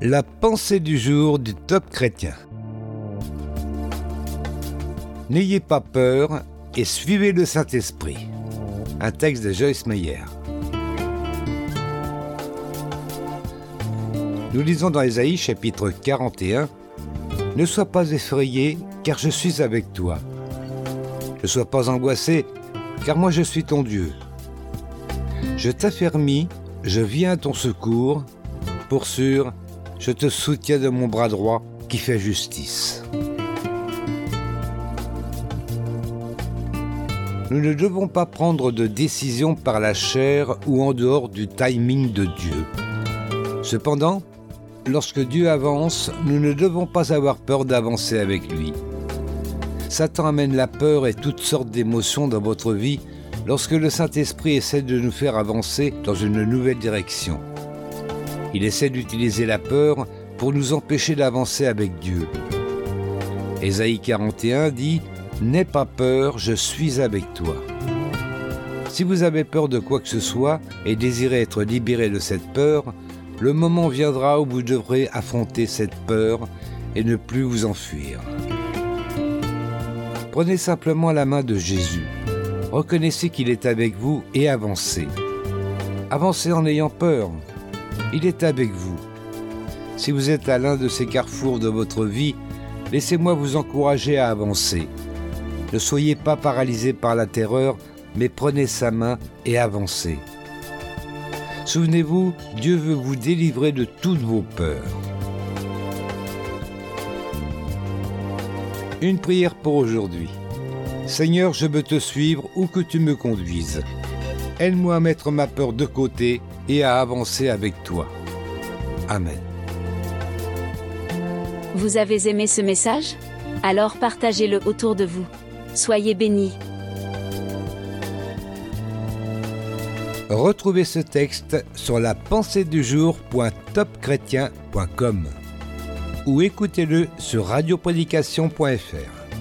La pensée du jour du top chrétien. N'ayez pas peur et suivez le Saint-Esprit. Un texte de Joyce Meyer. Nous lisons dans Ésaïe chapitre 41 Ne sois pas effrayé, car je suis avec toi. Ne sois pas angoissé, car moi je suis ton Dieu. Je t'affermis, je viens à ton secours. Pour sûr, je te soutiens de mon bras droit qui fait justice. Nous ne devons pas prendre de décision par la chair ou en dehors du timing de Dieu. Cependant, lorsque Dieu avance, nous ne devons pas avoir peur d'avancer avec lui. Satan amène la peur et toutes sortes d'émotions dans votre vie lorsque le Saint-Esprit essaie de nous faire avancer dans une nouvelle direction. Il essaie d'utiliser la peur pour nous empêcher d'avancer avec Dieu. Ésaïe 41 dit N'aie pas peur, je suis avec toi. Si vous avez peur de quoi que ce soit et désirez être libéré de cette peur, le moment viendra où vous devrez affronter cette peur et ne plus vous enfuir. Prenez simplement la main de Jésus. Reconnaissez qu'il est avec vous et avancez. Avancez en ayant peur, il est avec vous. Si vous êtes à l'un de ces carrefours de votre vie, laissez-moi vous encourager à avancer. Ne soyez pas paralysé par la terreur, mais prenez sa main et avancez. Souvenez-vous, Dieu veut vous délivrer de toutes vos peurs. Une prière pour aujourd'hui. Seigneur, je veux te suivre où que tu me conduises. Aide-moi à mettre ma peur de côté et à avancer avec toi. Amen. Vous avez aimé ce message? Alors partagez-le autour de vous. Soyez bénis. Retrouvez ce texte sur la ou écoutez-le sur radioprédication.fr.